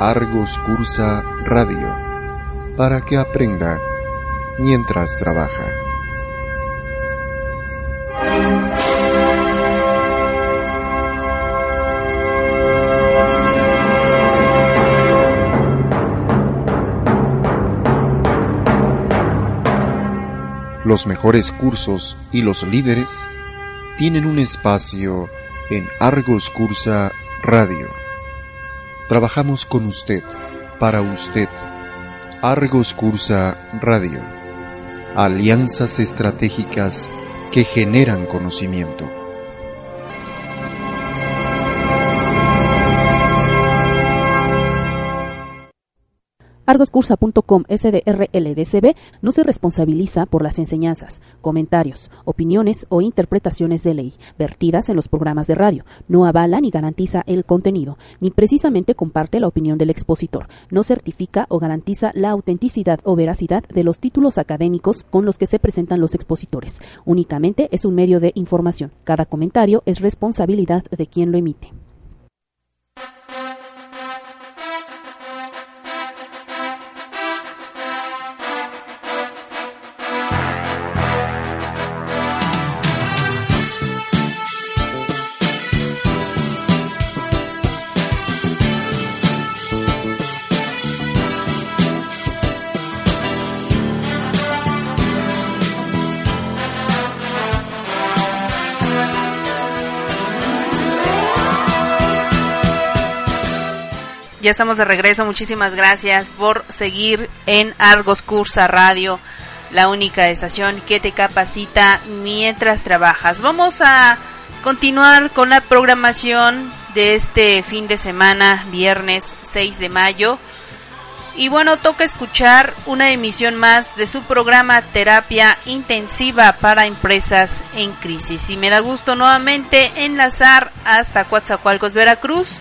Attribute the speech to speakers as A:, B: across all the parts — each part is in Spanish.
A: Argos Cursa Radio, para que aprenda mientras trabaja. Los mejores cursos y los líderes tienen un espacio en Argos Cursa Radio. Trabajamos con usted, para usted. Argos Cursa Radio. Alianzas estratégicas que generan conocimiento.
B: Argoscursa.com SDRLDCB no se responsabiliza por las enseñanzas, comentarios, opiniones o interpretaciones de ley vertidas en los programas de radio. No avala ni garantiza el contenido, ni precisamente comparte la opinión del expositor. No certifica o garantiza la autenticidad o veracidad de los títulos académicos con los que se presentan los expositores. Únicamente es un medio de información. Cada comentario es responsabilidad de quien lo emite.
C: Ya estamos de regreso. Muchísimas gracias por seguir en Argos Cursa Radio, la única estación que te capacita mientras trabajas. Vamos a continuar con la programación de este fin de semana, viernes 6 de mayo. Y bueno, toca escuchar una emisión más de su programa Terapia Intensiva para Empresas en Crisis. Y me da gusto nuevamente enlazar hasta Coatzacoalcos, Veracruz,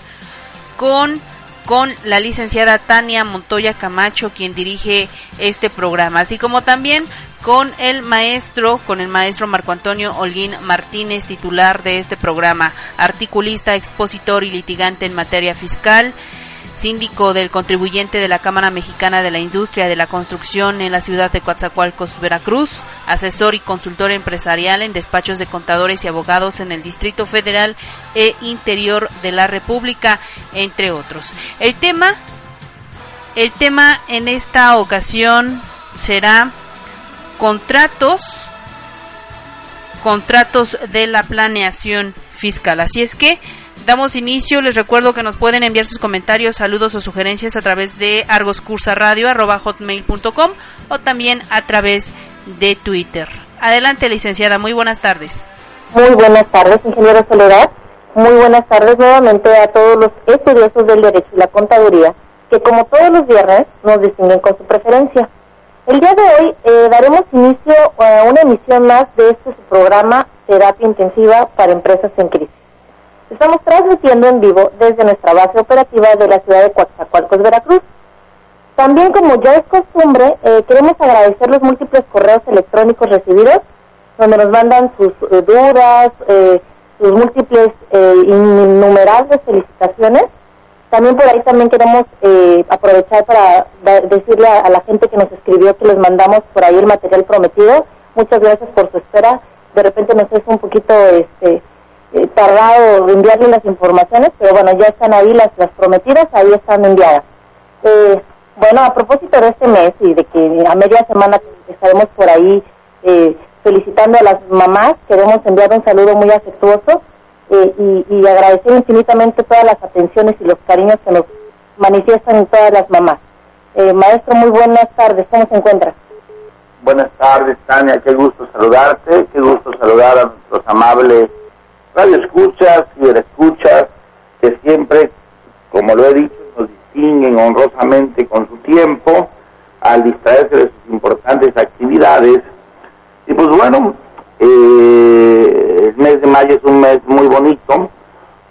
C: con con la licenciada Tania Montoya Camacho, quien dirige este programa, así como también con el maestro, con el maestro Marco Antonio Holguín Martínez, titular de este programa, articulista, expositor y litigante en materia fiscal síndico del contribuyente de la Cámara Mexicana de la Industria de la Construcción en la ciudad de Coatzacoalcos, Veracruz, asesor y consultor empresarial en despachos de contadores y abogados en el Distrito Federal e Interior de la República, entre otros. El tema, el tema en esta ocasión será contratos, contratos de la planeación fiscal. Así es que damos inicio. Les recuerdo que nos pueden enviar sus comentarios, saludos o sugerencias a través de argoscursaradio.com o también a través de Twitter. Adelante, licenciada. Muy buenas tardes.
D: Muy buenas tardes, ingeniero Soledad. Muy buenas tardes nuevamente a todos los estudiosos del Derecho y la Contaduría, que como todos los viernes nos distinguen con su preferencia. El día de hoy eh, daremos inicio a una emisión más de este programa Terapia Intensiva para Empresas en Crisis. Estamos transmitiendo en vivo desde nuestra base operativa de la ciudad de Coatzacoalcos, Veracruz. También, como ya es costumbre, eh, queremos agradecer los múltiples correos electrónicos recibidos, donde nos mandan sus eh, dudas, eh, sus múltiples innumerables felicitaciones. También por ahí también queremos aprovechar para decirle a, a, la gente que nos escribió que les mandamos por ahí el material prometido. Muchas gracias por su espera. De repente nos es un poquito este eh, tardado enviarle las informaciones, pero bueno, ya están ahí las, las prometidas, ahí están enviadas. Eh, bueno, a propósito de este mes y de que a media semana estaremos por ahí eh, felicitando a las mamás, queremos enviar un saludo muy afectuoso y, y, agradecer infinitamente todas las atenciones y los cariños que nos manifiestan todas las mamás. maestro, muy buenas tardes, ¿cómo se encuentra?
E: Buenas tardes, Tania, qué gusto saludarte, qué gusto saludar a nuestros amables radio escuchas, escuchas, que siempre, como lo he dicho, nos distinguen honrosamente con su tiempo al distraerse de sus importantes actividades. Y pues bueno, eh, el mes de mayo es un mes muy bonito,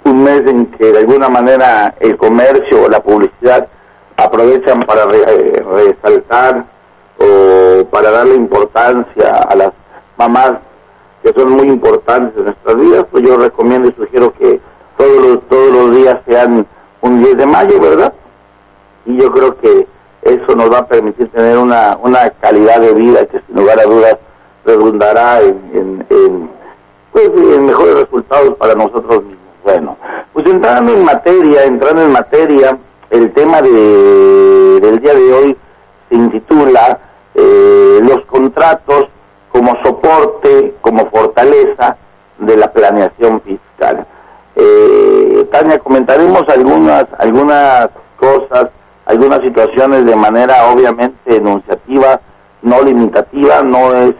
E: un mes en que de alguna manera el comercio o la publicidad aprovechan para resaltar o para darle importancia a las mamás que son muy importantes en nuestras vidas, pues yo recomiendo y sugiero que todos los, todos los días sean un 10 de mayo, ¿verdad? y yo creo que eso nos va a permitir tener una, una calidad de vida que sin lugar a dudas redundará en, en, pues, mejores resultados para nosotros mismos. Bueno, pues entrando en materia, entrando en materia, el tema de, del día de hoy se intitula eh, Los contratos como soporte, como fortaleza de la planeación fiscal. Eh, Tania, comentaremos algunas, algunas cosas, algunas situaciones de manera obviamente enunciativa, no limitativa, no es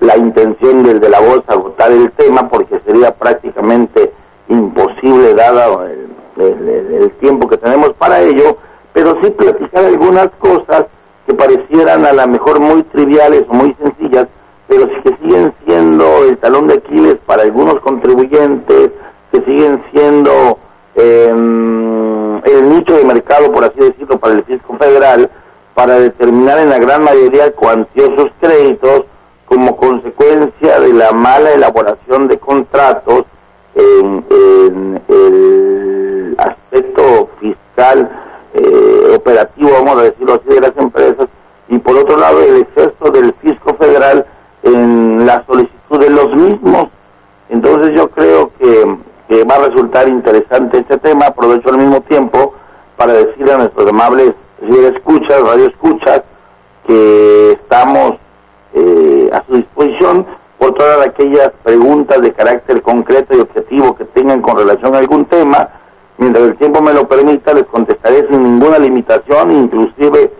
E: la intención del de la voz agotar el tema porque sería prácticamente imposible dado el, tiempo que tenemos para ello, pero sí platicar algunas cosas que parecieran a lo mejor muy triviales o muy sencillas, pero que siguen siendo el talón de Aquiles para algunos contribuyentes, que siguen siendo em, el nicho de mercado, por así decirlo, para el fisco federal, para determinar en la gran mayoría cuantiosos créditos como consecuencia de la mala elaboración de contratos en, el aspecto fiscal eh, operativo, vamos a decirlo así, de las empresas, y por otro lado el exceso del fisco federal en la solicitud de los mismos. Entonces yo creo que, que va a resultar interesante este tema, aprovecho al mismo tiempo para decirle a nuestros amables escuchas, radio escuchas, que estamos eh, a su disposición por todas aquellas preguntas de carácter concreto y objetivo que tengan con relación a algún tema. Mientras el tiempo me lo permita, les contestaré sin ninguna limitación, inclusive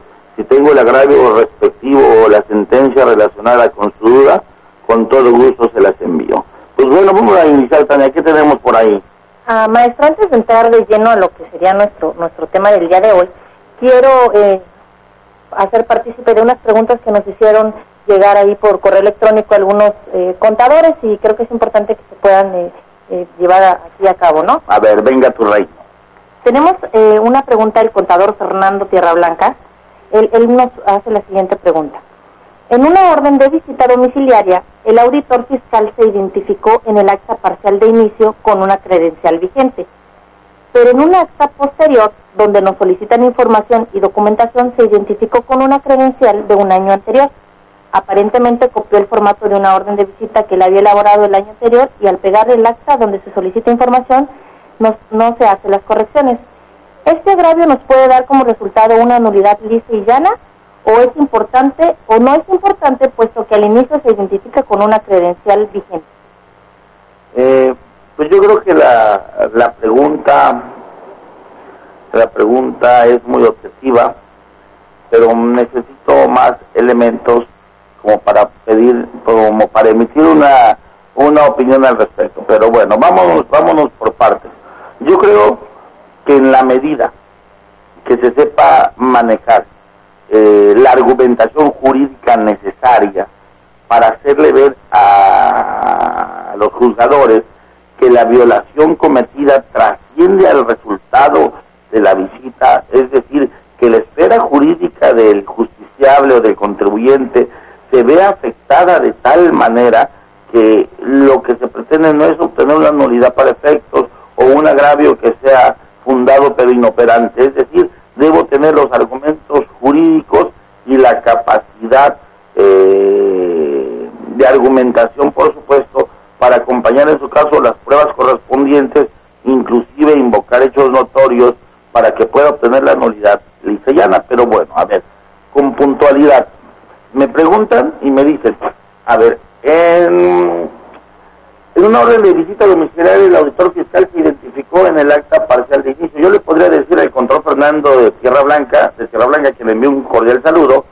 E: si tengo el agravio respectivo o la sentencia relacionada con su duda, con todo gusto se las envío. Pues bueno, vamos a iniciar, Tania, ¿qué tenemos por ahí?
D: Ah, maestro, antes de entrar de lleno a lo que sería nuestro, nuestro tema del día de hoy, quiero eh, hacer partícipe de unas preguntas que nos hicieron llegar ahí por correo electrónico algunos eh, contadores y creo que es importante que se puedan eh, eh, llevar aquí a cabo, ¿no?
E: A ver, venga tu rey.
D: Tenemos una pregunta del contador Fernando Tierra Blanca. Él, nos hace la siguiente pregunta. En una orden de visita domiciliaria, el auditor fiscal se identificó en el acta parcial de inicio con una credencial vigente, pero en un acta posterior, donde nos solicitan información y documentación, se identificó con una credencial de un año anterior aparentemente copió el formato de una orden de visita que le había elaborado el año anterior y al pegar el acta donde se solicita información no, no se hace las correcciones. ¿Este agravio nos puede dar como resultado una nulidad lisa y llana o es importante o no es importante puesto que al inicio se identifica con una credencial vigente?
E: Eh, pues yo creo que la, la pregunta la pregunta es muy objetiva, pero necesito más elementos como para pedir, como para emitir una, una opinión al respecto. Pero bueno, vámonos, vámonos por partes. Yo creo que en la medida que se sepa manejar eh, la argumentación jurídica necesaria para hacerle ver a los juzgadores que la violación cometida trasciende al resultado de la visita, es decir, que la esfera jurídica del justiciable o del contribuyente se ve afectada de tal manera que lo que se pretende no es obtener una nulidad para efectos o un agravio que sea fundado pero inoperante, es decir, debo tener los argumentos jurídicos y la capacidad eh, de argumentación, por supuesto, para acompañar en su caso las pruebas correspondientes, inclusive invocar hechos notorios para que pueda obtener la nulidad llana. Pero bueno, a ver, con puntualidad, me preguntan y me dicen, a ver, en, en una orden de visita domiciliaria el auditor fiscal se identificó en el acta parcial de inicio. Yo le podría decir al control Fernando de Tierra Blanca, de Tierra Blanca, que le envío un cordial saludo,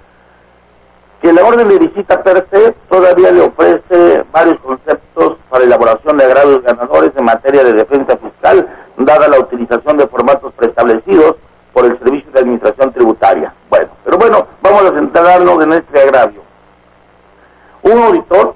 E: que la orden de visita per se todavía le ofrece varios conceptos para elaboración de agravios ganadores en materia de defensa fiscal, dada la utilización de formatos preestablecidos por el Servicio de Administración Tributaria. Bueno, pero bueno, vamos a centrarnos en este agravio. Un auditor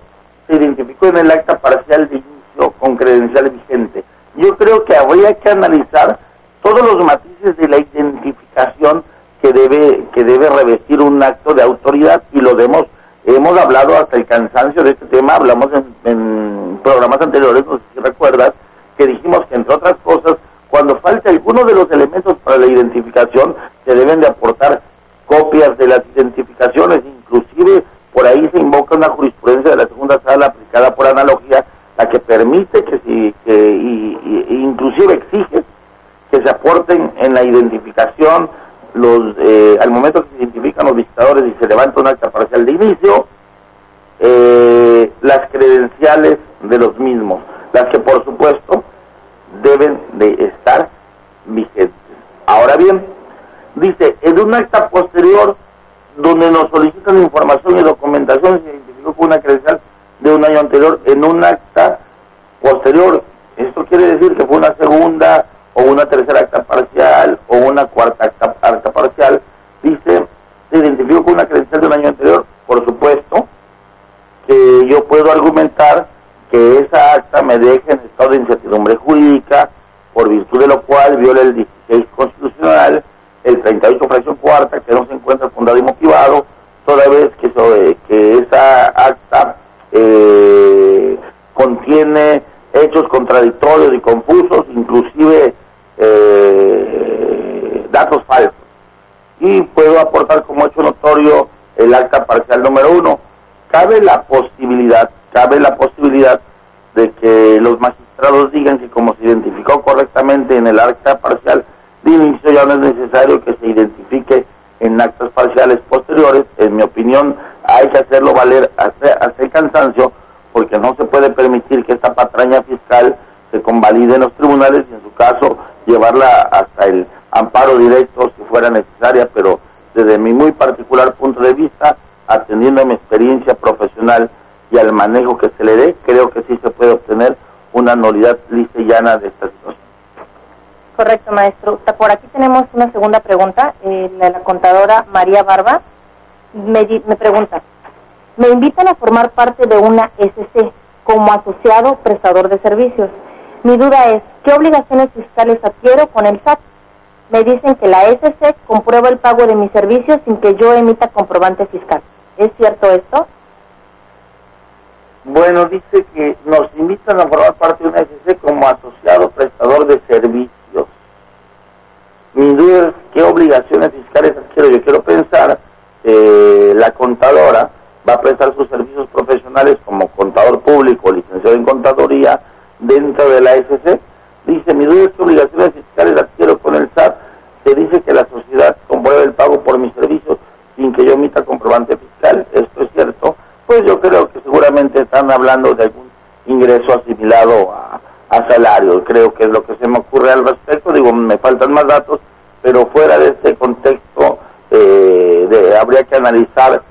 E: se identificó en el acta parcial de inicio con credencial vigente. Yo creo que habría que analizar todos los matices de la identificación que debe que debe revestir un acto de autoridad y lo demos hemos hablado hasta el cansancio de este tema hablamos en, en programas anteriores no sé si recuerdas que dijimos que entre otras cosas cuando falta alguno de los elementos para la identificación, se deben de aportar copias de las identificaciones, inclusive por ahí se invoca una jurisprudencia de la segunda sala aplicada por analogía, la que permite que si, que, y, inclusive exige que se aporten en la identificación los eh, al momento que se identifican los visitadores y se levanta un acta parcial de inicio, eh, las credenciales de los mismos, las que por supuesto deben de estar vigentes. Ahora bien, dice, en un acta posterior donde nos solicitan información y documentación se identificó con una credencial de un año anterior en un acta posterior. Esto quiere decir que fue una segunda o una tercera acta parcial o una cuarta acta, acta parcial. Dice, se identificó con una credencial de un año anterior, por supuesto, que yo puedo argumentar que esa acta me deje en estado de incertidumbre jurídica, por virtud de lo cual viola el 16 constitucional, el 38 fracción cuarta, que no se encuentra fundado y motivado, toda vez que, sobre, que esa acta eh, contiene hechos contradictorios y confusos, inclusive eh, datos falsos. Y puedo aportar como hecho notorio el acta parcial número uno. Cabe la posibilidad, cabe la posibilidad de que los magistrados digan que como se identificó correctamente en el acta parcial de inicio ya no es necesario que se identifique en actas parciales posteriores. En mi opinión, hay que hacerlo valer hasta el cansancio porque no se puede permitir que esta patraña fiscal se convalide en los tribunales y en su caso llevarla hasta el amparo directo si fuera necesaria, pero desde mi muy particular punto de vista, atendiendo a mi experiencia profesional y al manejo que se le dé, creo que sí se puede obtener una nulidad lisa y llana de esta situación.
D: Correcto, maestro. Por aquí tenemos una segunda pregunta. Eh, la, contadora María Barba me, me pregunta, me invitan a formar parte de una SC como asociado prestador de servicios. Mi duda es, ¿qué obligaciones fiscales adquiero con el SAT? Me dicen que la SC comprueba el pago de mis servicios sin que yo emita comprobante fiscal. ¿Es cierto esto?
E: Bueno, dice que nos invitan a formar parte de una SC como asociado prestador de servicios. Es qué obligaciones fiscales adquiero. Yo quiero pensar eh, la contadora va a prestar sus servicios profesionales como contador público, licenciado en contaduría, dentro de la SC. Dice, mi duda es qué obligaciones fiscales adquiero con el SAT. Se dice que la sociedad comprueba el pago por mis servicios sin que yo emita comprobante fiscal. Esto es cierto. Pues yo creo que seguramente están hablando de algún ingreso asimilado a, a salario. Creo que es lo que se me ocurre al respecto. Digo, me faltan más datos, pero fuera de este contexto eh, de, habría que analizar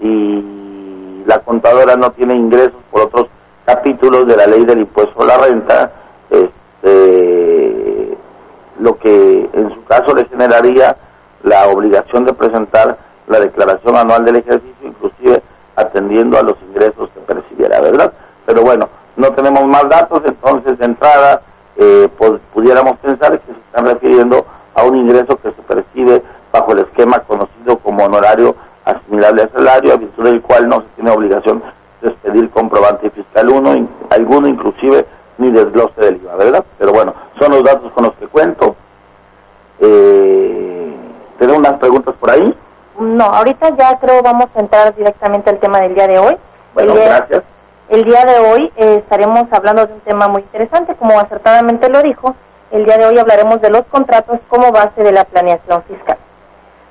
E: y la contadora no tiene ingresos por otros capítulos de la ley del impuesto a la renta, este, lo que en su caso le generaría la obligación de presentar la declaración anual del ejercicio, inclusive atendiendo a los ingresos que percibiera, ¿verdad? Pero bueno, no tenemos más datos, entonces de entrada eh, pues, pudiéramos pensar que se están refiriendo a un ingreso que se percibe bajo el esquema conocido como honorario asimilable al salario, a virtud del cual no se tiene obligación de expedir comprobante fiscal uno, alguno inclusive ni desglose del IVA, ¿verdad? Pero bueno, son los datos con los que cuento. Eh, ¿Tenemos unas preguntas por ahí?
D: No, ahorita ya creo vamos a entrar directamente al tema del día de hoy.
E: Bueno, gracias.
D: El día de hoy eh, estaremos hablando de un tema muy interesante, como acertadamente lo dijo. El día de hoy hablaremos de los contratos como base de la planeación fiscal.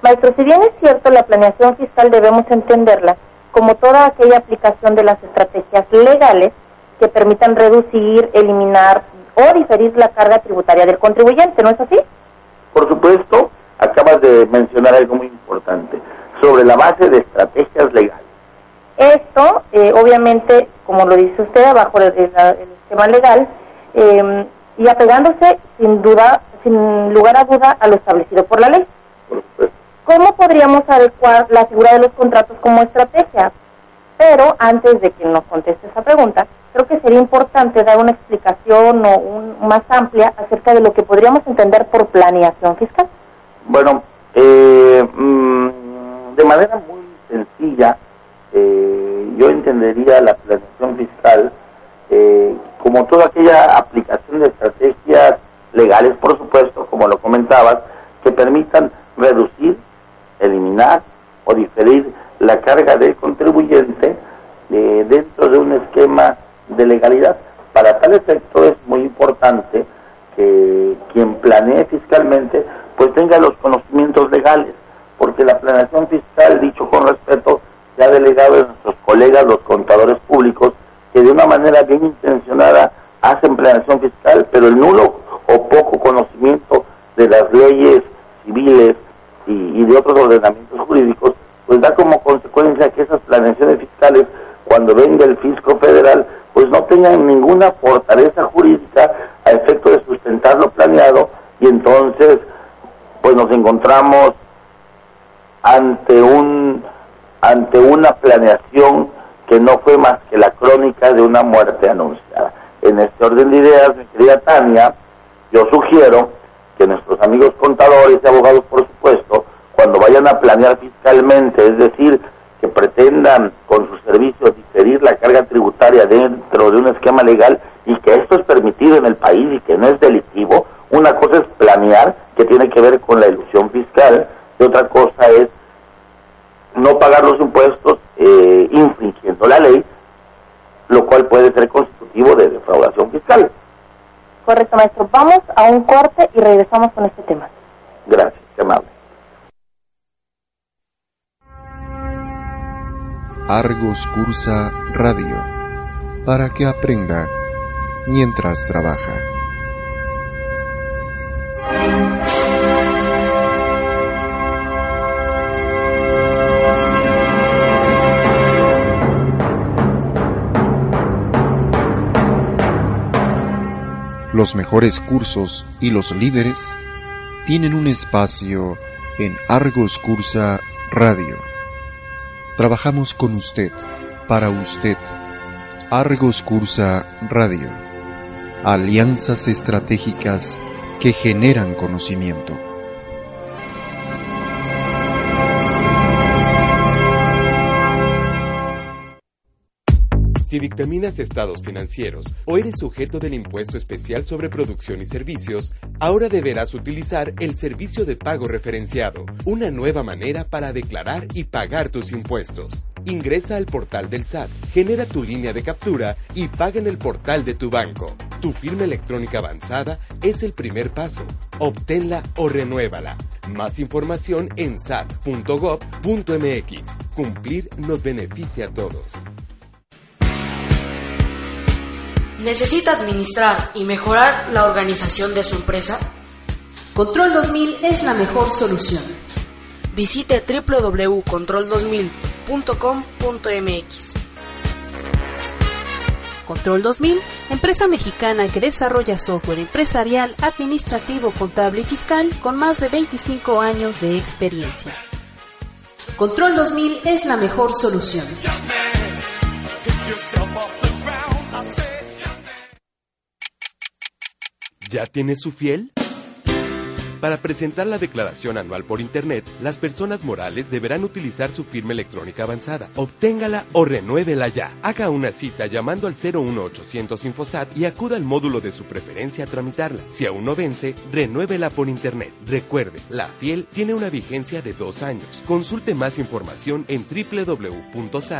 D: Maestro, si bien es cierto, la planeación fiscal debemos entenderla como toda aquella aplicación de las estrategias legales que permitan reducir, eliminar o diferir la carga tributaria del contribuyente, ¿no es así?
E: Por supuesto, acabas de mencionar algo muy importante, sobre la base de estrategias legales.
D: Esto, eh, obviamente, como lo dice usted, bajo el, esquema legal, eh, y apegándose sin duda, sin lugar a duda, a lo establecido por la ley.
E: Supuesto.
D: ¿Cómo podríamos adecuar la figura de los contratos como estrategia? Pero antes de que nos conteste esa pregunta, creo que sería importante dar una explicación o un, más amplia acerca de lo que podríamos entender por planeación fiscal.
E: Bueno, eh, mm, de manera muy sencilla, eh, yo entendería la planeación fiscal eh, como toda aquella aplicación de estrategias legales, por supuesto, como lo comentabas, que permitan reducir, eliminar o diferir la carga del contribuyente eh, dentro de un esquema de legalidad. Para tal efecto es muy importante que quien planee fiscalmente pues tenga los conocimientos legales, porque la planeación fiscal, dicho con respeto, a nuestros colegas, los contadores públicos, que de una manera bien intencionada hacen planeación fiscal, pero el nulo o poco conocimiento de las leyes civiles y, de otros ordenamientos jurídicos, pues da como consecuencia que esas planeaciones fiscales, cuando venga el fisco federal, pues no tengan ninguna fortaleza jurídica a efecto de sustentar lo planeado y entonces pues nos encontramos ante un ante una planeación que no fue más que la crónica de una muerte anunciada. En este orden de mi querida Tania, yo sugiero que nuestros amigos contadores y abogados, por supuesto, cuando vayan a planear fiscalmente, es decir, que pretendan con sus servicios diferir la carga tributaria dentro de un esquema legal y que esto es permitido en el país y que no es delictivo, una cosa es planear, que tiene que ver con la ilusión fiscal, y otra cosa es no pagar los impuestos eh, infringiendo la ley, lo cual puede ser constitutivo de defraudación fiscal.
D: Correcto, maestro. Vamos a un corte y regresamos con este tema.
E: Gracias, qué amable.
A: Argos Cursa Radio, para que aprenda mientras trabaja. Los mejores cursos y los líderes tienen un espacio en Argos Cursa Radio. Trabajamos con usted, para usted. Argos Cursa Radio. Alianzas estratégicas que generan conocimiento.
F: Si dictaminas estados financieros o eres sujeto del impuesto especial sobre producción y servicios, ahora deberás utilizar el servicio de pago referenciado, una nueva manera para declarar y pagar tus impuestos. Ingresa al portal del SAT, genera tu línea de captura y paga en el portal de tu banco. Tu firma electrónica avanzada es el primer paso. Obténla o renuévala. Más información en sat.gov.mx. Cumplir nos beneficia a todos.
G: ¿Necesita administrar y mejorar la organización de su empresa?
B: Control 2000 es la mejor solución.
G: Visite www.control2000.com.mx.
B: Control 2000, empresa mexicana que desarrolla software empresarial, administrativo, contable y fiscal con más de 25 años de experiencia. Control 2000 es la mejor solución.
F: ¿Ya tiene su fiel? Para presentar la declaración anual por Internet, las personas morales deberán utilizar su firma electrónica avanzada. Obténgala o renuévela ya. Haga una cita llamando al 01800 Infosat y acuda al módulo de su preferencia a tramitarla. Si aún no vence, renuévela por Internet. Recuerde, la fiel tiene una vigencia de dos años. Consulte más información en www.sat.gov.mx.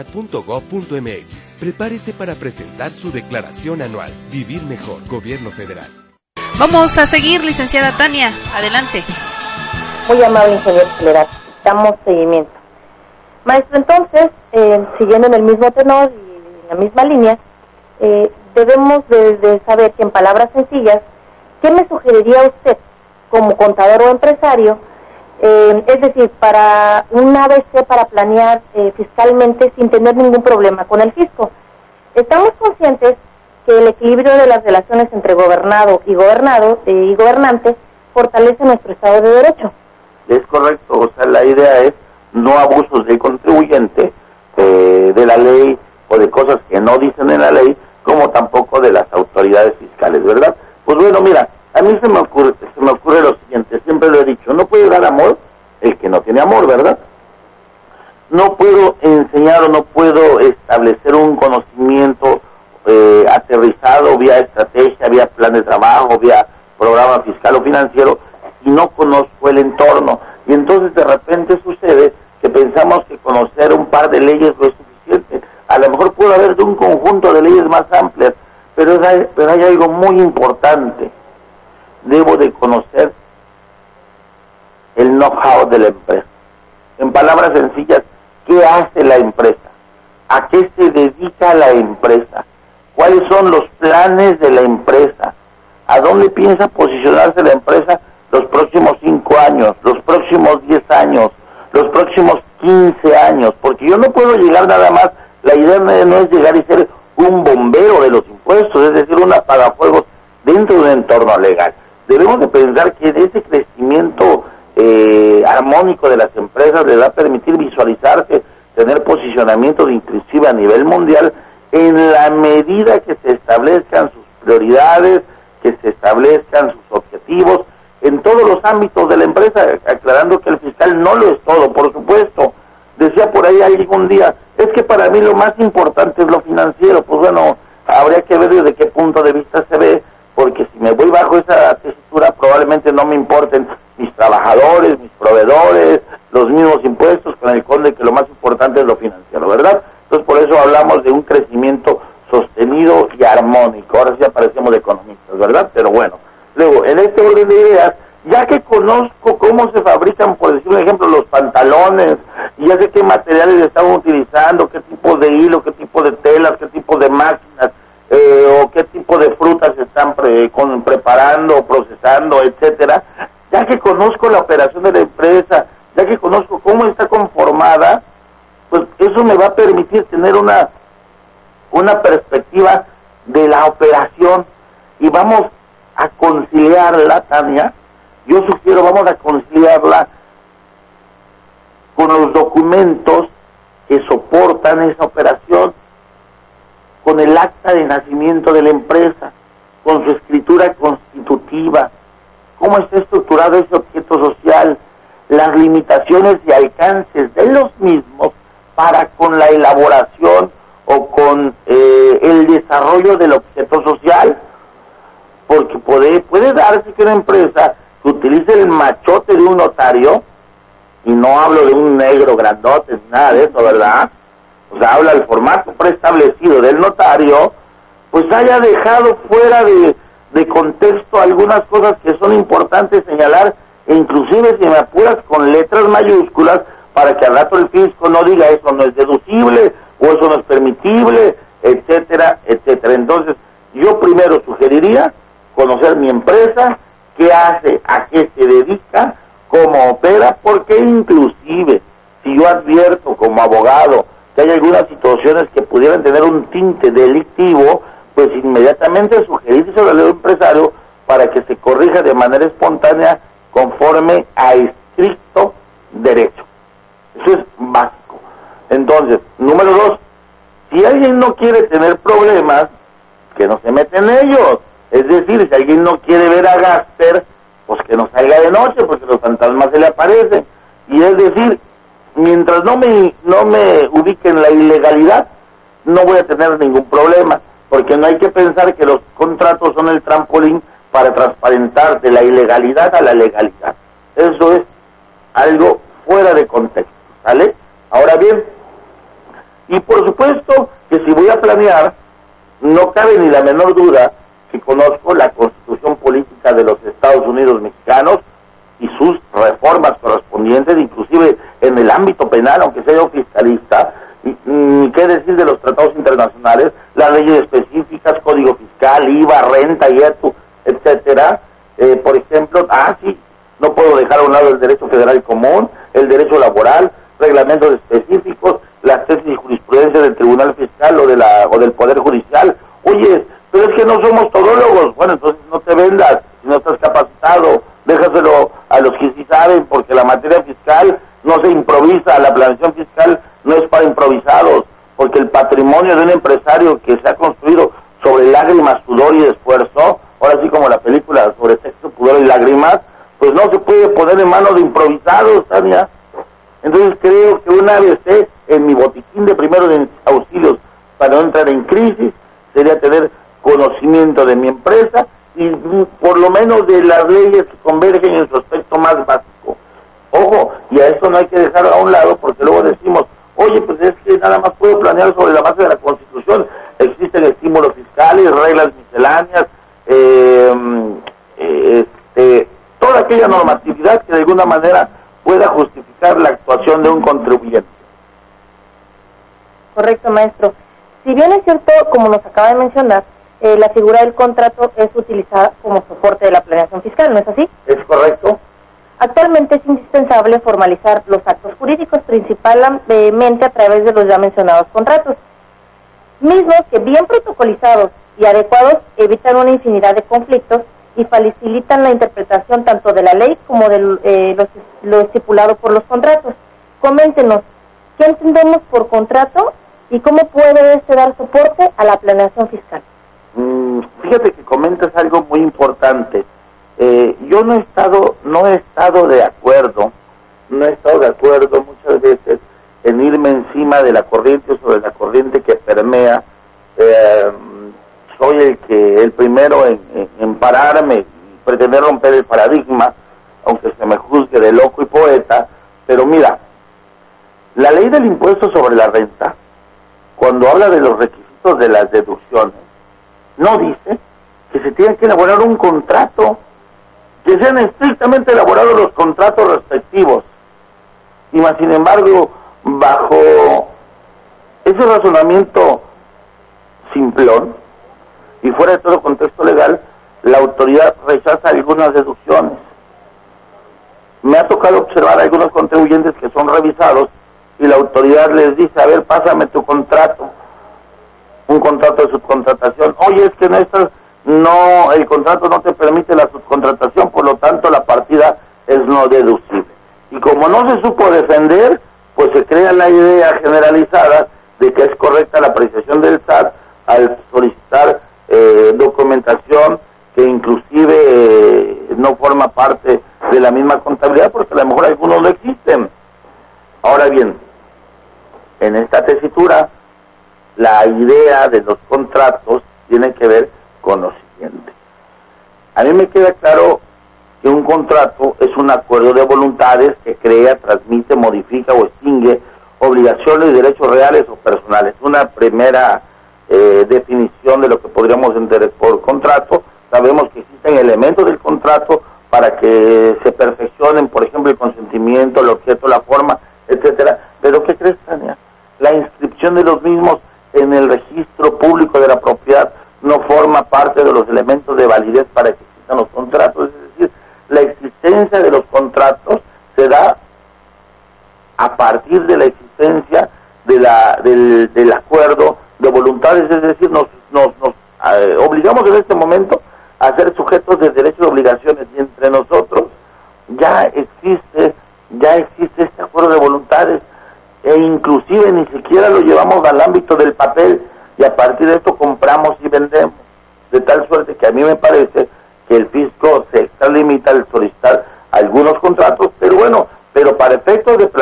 F: Prepárese para presentar su declaración anual. Vivir mejor. Gobierno Federal.
C: Vamos a seguir, licenciada Tania. Adelante.
D: Muy amable, ingeniero Soledad. Damos seguimiento. Maestro, entonces, eh, siguiendo en el mismo tenor y en la misma línea, eh, debemos de, saber que en palabras sencillas, ¿qué me sugeriría usted como contador o empresario? Eh, es decir, para un ABC para planear fiscalmente sin tener ningún problema con el fisco. Estamos conscientes que el equilibrio de las relaciones entre gobernado y gobernado eh, y gobernante fortalece nuestro Estado de Derecho.
E: Es correcto, o sea, la idea es no abusos del contribuyente, eh, de la ley o de cosas que no dicen en la ley, como tampoco de las autoridades fiscales, ¿verdad? Pues bueno, mira, a mí se me ocurre, se me ocurre lo siguiente, siempre lo he dicho, no puede dar amor el que no tiene amor, ¿verdad? No puedo enseñar o no puedo establecer un conocimiento aterrizado vía estrategia, vía plan de trabajo, vía programa fiscal o financiero, y no conozco el entorno. Y entonces de repente sucede que pensamos que conocer un par de leyes no es suficiente. A lo mejor puede haber un conjunto de leyes más amplias, pero hay, pero hay algo muy importante. Debo de conocer el know-how de la empresa. En palabras sencillas, ¿qué hace la empresa? ¿A qué se dedica la empresa? ¿Cuáles son los planes de la empresa? ¿A dónde piensa posicionarse la empresa los próximos cinco años, los próximos diez años, los próximos quince años? Porque yo no puedo llegar nada más, la idea no es llegar y ser un bombero de los impuestos, es decir, un apagafuegos dentro de un entorno legal. Debemos de pensar que ese crecimiento eh, armónico de las empresas les va a permitir visualizarse, tener posicionamientos inclusive a nivel mundial en la medida que se establezcan sus prioridades, que se establezcan sus objetivos en todos los ámbitos de la empresa, aclarando que el fiscal no lo es todo, por supuesto. Decía por ahí algún día, es que para mí lo más importante es lo financiero, pues bueno, habría que ver desde qué punto de vista se ve, porque si me voy bajo esa tesitura probablemente no me importen mis trabajadores, mis proveedores, los mismos impuestos, con el conde que lo más importante es lo financiero, ¿verdad? Por eso hablamos de un crecimiento sostenido y armónico. Ahora sí aparecemos de economistas, ¿verdad? Pero bueno, luego, en este orden de ideas, ya que conozco cómo se fabrican, por decir un ejemplo, los pantalones, y ya sé qué materiales están utilizando, qué tipo de hilo, qué tipo de telas, qué tipo de máquinas, eh, o qué tipo de frutas están preparando, procesando, etcétera, ya que conozco la operación de la empresa, ya que conozco cómo está conformada, pues eso me va a permitir tener una, una perspectiva de la operación. Y vamos a conciliarla, Tania, yo sugiero vamos a conciliarla con los documentos que soportan esa operación, con el acta de nacimiento de la empresa, con su escritura constitutiva, cómo está estructurado ese objeto social, las limitaciones y alcances de los mismos para con la elaboración o con eh, el desarrollo del objeto social. Porque puede, puede darse que una empresa que utilice el machote de un notario, y no hablo de un negro grandote, nada de eso, ¿verdad? O sea, habla del formato preestablecido del notario, pues haya dejado fuera de, de contexto algunas cosas que son importantes señalar, e inclusive si me apuras con letras mayúsculas, para que al rato el fisco no diga eso no es deducible o eso no es permitible, etcétera, etcétera. Entonces, yo primero sugeriría conocer mi empresa, qué hace, a qué se dedica, cómo opera, porque inclusive si yo advierto como abogado que hay algunas situaciones que pudieran tener un tinte delictivo, pues inmediatamente sugerirse al empresario para que se corrija de manera espontánea conforme a estricto derecho. Eso es básico. Entonces, número dos, si alguien no quiere tener problemas, que no se mete en ellos. Es decir, si alguien no quiere ver a Gasper, pues que no salga de noche, porque los fantasmas se le aparecen. Y es decir, mientras no me, no me ubique ilegalidad, no voy a tener ningún problema, porque no hay que pensar que los contratos son el trampolín para transparentar de la ilegalidad a la legalidad. Eso es algo fuera de contexto. Ahora bien, y por supuesto que si voy a planear, no cabe ni la menor duda que conozco la constitución política de los Estados Unidos mexicanos y sus reformas correspondientes, inclusive en el ámbito penal, aunque sea yo fiscalista, ni qué decir de los tratados internacionales, las leyes específicas, código fiscal, IVA, renta, IETU, etcétera. Eh, por ejemplo, ah, sí, no puedo dejar a un lado el derecho federal común, el derecho laboral, reglamentos específicos, las tesis y jurisprudencia del Tribunal Fiscal o, de la, o del Poder Judicial. Oye, pero es que no somos todólogos. Bueno, entonces no te vendas, si no estás capacitado, déjaselo a los que sí saben, porque la materia fiscal no se improvisa, la planeación fiscal no es para improvisados, porque el patrimonio de un empresario que se ha construido sobre lágrimas, sudor y esfuerzo, ahora sí como la película sobre sexo, pudor y lágrimas, pues no se puede poner en manos de improvisados, Tania. Entonces creo que una vez en mi botiquín de primeros auxilios para no entrar en crisis sería tener conocimiento de mi empresa y por lo menos de las leyes que convergen en su aspecto más básico. Ojo, Y a eso no hay que dejarlo a un lado porque luego decimos, oye, pues es que nada más puedo planear sobre la base de la Constitución. Existen estímulos fiscales, reglas misceláneas, eh, este, toda aquella normatividad que de alguna manera pueda justificar la actuación de un contribuyente.
D: Correcto, maestro. Si bien es cierto, como nos acaba de mencionar, eh, la figura del contrato es utilizada como soporte de la planeación fiscal, ¿no es así?
E: Es correcto.
D: Actualmente es indispensable formalizar los actos jurídicos principalmente a través de los ya mencionados contratos, mismos que bien protocolizados y adecuados evitan una infinidad de conflictos y facilitan la interpretación tanto de la ley como de eh, lo, estipulado por los contratos. Coméntenos, ¿qué entendemos por contrato y cómo puede este dar soporte a la planeación fiscal?
E: Mm, fíjate que comentas algo muy importante. Eh, yo no he estado, no he estado de acuerdo, no he estado de acuerdo muchas veces en irme encima de la corriente o sobre la corriente que permea. Eh, soy el que el primero en, pararme y pretender romper el paradigma, aunque se me juzgue de loco y poeta. Pero mira, la ley del impuesto sobre la renta, cuando habla de los requisitos de las deducciones, no dice que se tiene que elaborar un contrato que sean estrictamente elaborados los contratos respectivos. Y más sin embargo, bajo ese razonamiento simplón y fuera de todo contexto legal, la autoridad rechaza algunas deducciones. Me ha tocado observar a algunos contribuyentes que son revisados y la autoridad les dice, a ver, pásame tu contrato, un contrato de subcontratación. Oye, es que no estás no, el contrato no te permite la subcontratación, por lo tanto la partida es no deducible. Y como no se supo defender, pues se crea la idea generalizada de que es correcta la apreciación del SAT al solicitar eh, documentación que inclusive eh, no forma parte de la misma contabilidad porque a lo mejor algunos no existen. Ahora bien, en esta tesitura, la idea de los contratos tiene que ver con lo siguiente. A mí me queda claro que un contrato es un acuerdo de voluntades que crea, transmite, modifica o extingue obligaciones y derechos reales o personales. Una primera eh, definición de lo que podríamos entender por contrato. Sabemos que existen elementos del contrato para que se perfeccionen, por ejemplo, el consentimiento, el objeto, la forma, etcétera. Pero ¿qué crees, Tania? La inscripción de los mismos en el registro público de la propiedad no forma parte de los elementos de validez para que existan los contratos. Es decir, la existencia de los contratos se da a partir de la existencia de la, del, del acuerdo de voluntades, es decir, nos, nos, nos eh, obligamos en este momento a ser sujetos de derechos y obligaciones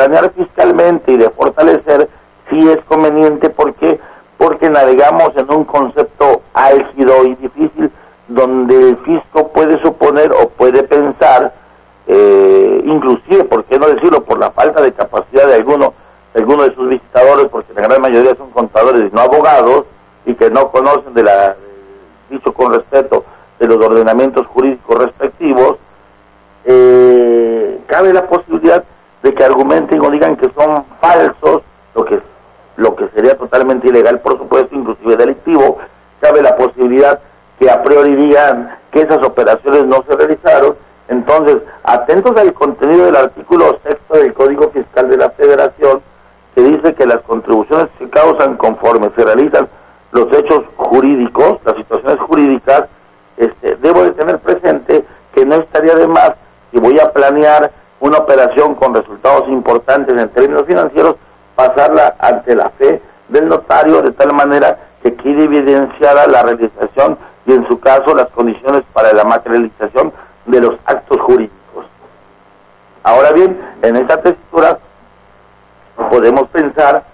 E: planear la realización y en su caso las condiciones para la materialización de los actos jurídicos. Ahora bien, en esta textura podemos pensar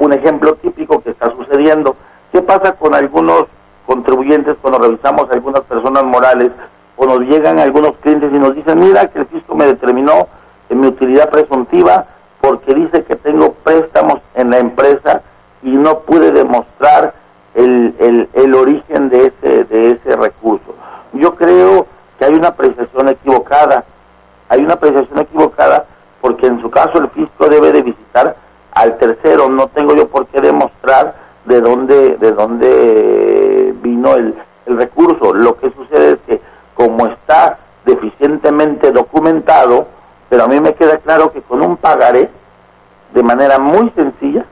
E: un ejemplo típico que está sucediendo. ¿Qué pasa con algunos contribuyentes cuando revisamos algunas personas morales o nos llegan algunos clientes y nos dicen, mira que el fisco me determinó en mi utilidad presuntiva porque dice que tengo préstamos en la empresa y no pude demostrar el, el, el origen de ese, de ese recurso. Yo creo que hay una apreciación equivocada, hay una apreciación equivocada porque en su caso el fisco debe de visitar al tercero, no tengo yo por qué demostrar de dónde, de dónde vino el, el recurso. Lo que sucede es que como está deficientemente documentado, pero a mí me queda claro que con un pagaré, de manera muy sencilla,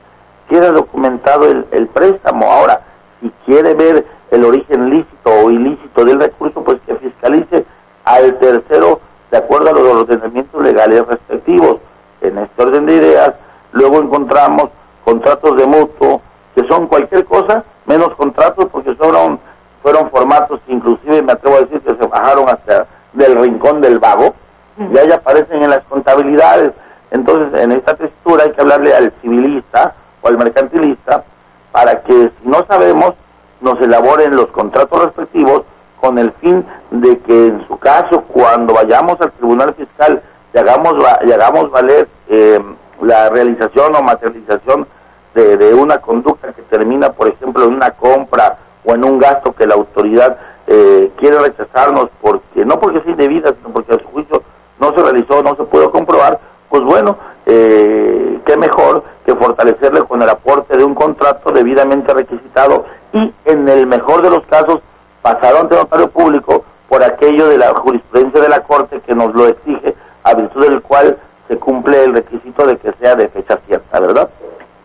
E: queda documentado el, el préstamo. Ahora, si quiere ver el origen lícito o ilícito del recurso, pues que fiscalice al tercero de acuerdo a los ordenamientos legales respectivos. En este orden de ideas, luego encontramos contratos de mutuo, que son cualquier cosa menos contratos porque fueron, fueron formatos que inclusive me atrevo a decir que se bajaron hasta del rincón del vago, y ahí aparecen en las contabilidades. Entonces, en esta textura hay que hablarle al civilista o al mercantilista para que, si no sabemos, nos elaboren los contratos respectivos con el fin de que en su caso, cuando vayamos al Tribunal Fiscal y hagamos, y hagamos valer eh, la realización o materialización de, de, una conducta que termina, por ejemplo, en una compra o en un gasto que la autoridad eh, quiere rechazarnos porque no porque sea indebida, sino porque a su juicio no se realizó, no se pudo comprobar, pues bueno, eh, qué mejor que fortalecerle con el aporte de un contrato debidamente requisitado y en el mejor de los casos pasado ante notario público por aquello de la jurisprudencia de la Corte que nos lo exige, a virtud del cual se cumple el requisito de que sea de fecha cierta, ¿verdad?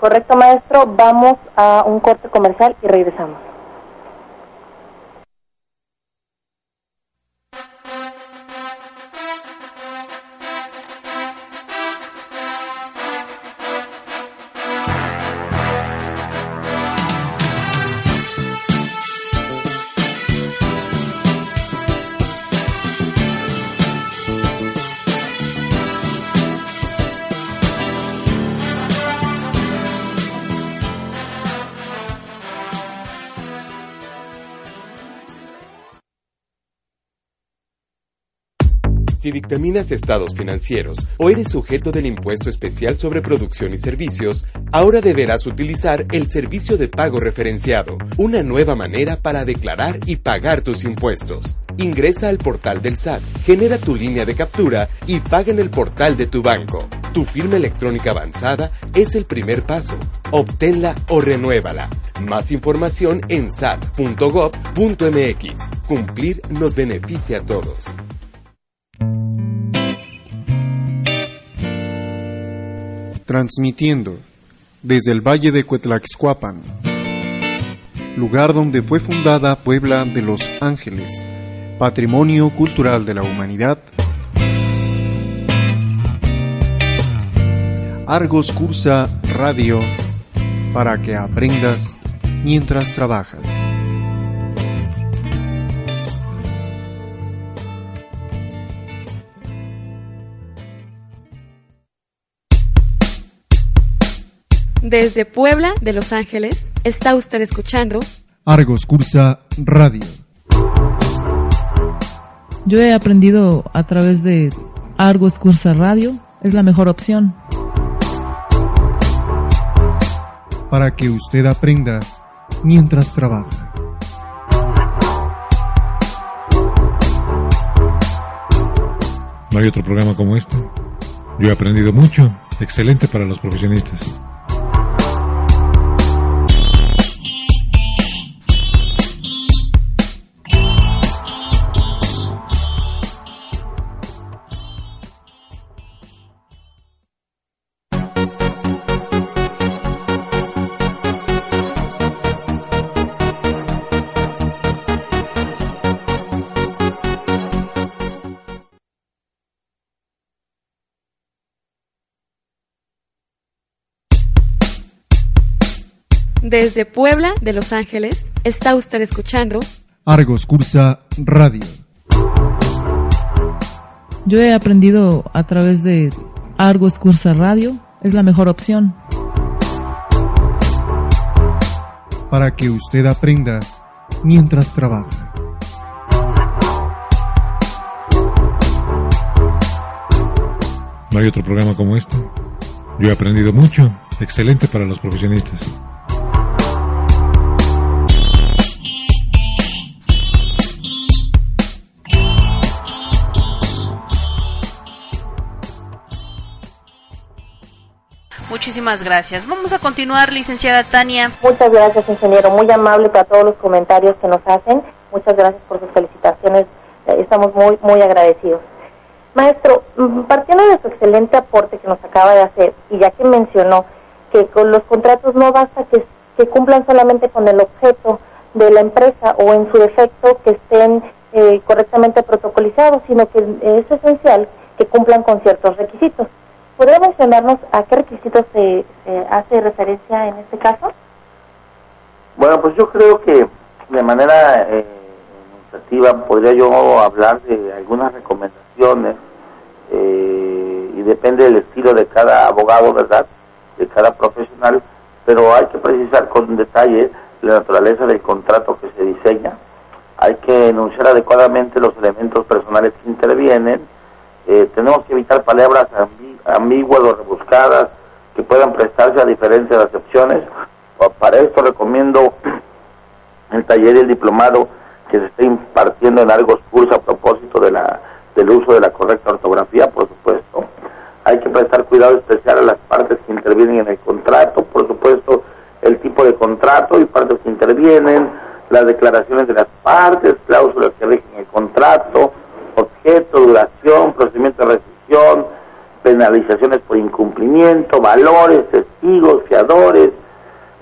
D: Correcto, maestro. Vamos a un corte comercial y regresamos.
F: Si dictaminas estados financieros o eres sujeto del impuesto especial sobre producción y servicios, ahora deberás utilizar el servicio de pago referenciado, una nueva manera para declarar y pagar tus impuestos. Ingresa al portal del SAT, genera tu línea de captura y paga en el portal de tu banco. Tu firma electrónica avanzada es el primer paso. Obténla o renuévala. Más información en sat.gov.mx. Cumplir nos beneficia a todos.
A: Transmitiendo desde el Valle de Cuetlaxcuapan, lugar donde fue fundada Puebla de los Ángeles, Patrimonio Cultural de la Humanidad. Argos Cursa Radio para que aprendas mientras trabajas.
H: Desde Puebla de Los Ángeles, está usted escuchando
A: Argos Cursa Radio.
I: Yo he aprendido a través de Argos Cursa Radio, es la mejor opción.
A: Para que usted aprenda mientras trabaja.
J: No hay otro programa como este. Yo he aprendido mucho, excelente para los profesionistas.
H: Desde Puebla de Los Ángeles, está usted escuchando
A: Argos Cursa Radio.
I: Yo he aprendido a través de Argos Cursa Radio, es la mejor opción.
A: Para que usted aprenda mientras trabaja.
J: No hay otro programa como este. Yo he aprendido mucho, excelente para los profesionistas.
C: Muchísimas gracias. Vamos a continuar, licenciada Tania.
D: Muchas gracias, ingeniero. Muy amable para todos los comentarios que nos hacen. Muchas gracias por sus felicitaciones. Eh, estamos muy, muy agradecidos. Maestro, mm, partiendo de su excelente aporte que nos acaba de hacer, y ya que mencionó que con los contratos no basta que, que cumplan solamente con el objeto de la empresa o en su defecto que estén eh, correctamente protocolizados, sino que es esencial que cumplan con ciertos requisitos. ¿Podría mencionarnos a qué requisitos se, hace referencia en este caso?
E: Bueno, pues yo creo que de manera eh, podría yo hablar de algunas recomendaciones eh, y depende del estilo de cada abogado, ¿verdad? De cada profesional, pero hay que precisar con detalle la naturaleza del contrato que se diseña, hay que enunciar adecuadamente los elementos personales que intervienen, eh, tenemos que evitar palabras ambiguas o rebuscadas que puedan prestarse a diferentes acepciones. Para esto recomiendo el taller y el diplomado que se está impartiendo en Argos Curso a propósito de la, del uso de la correcta ortografía, por supuesto. Hay que prestar cuidado especial a las partes que intervienen en el contrato, por supuesto, el tipo de contrato y partes que intervienen, las declaraciones de las partes, cláusulas que rigen el contrato, objeto, duración, procedimiento de rescisión, penalizaciones por incumplimiento, valores, testigos, fiadores,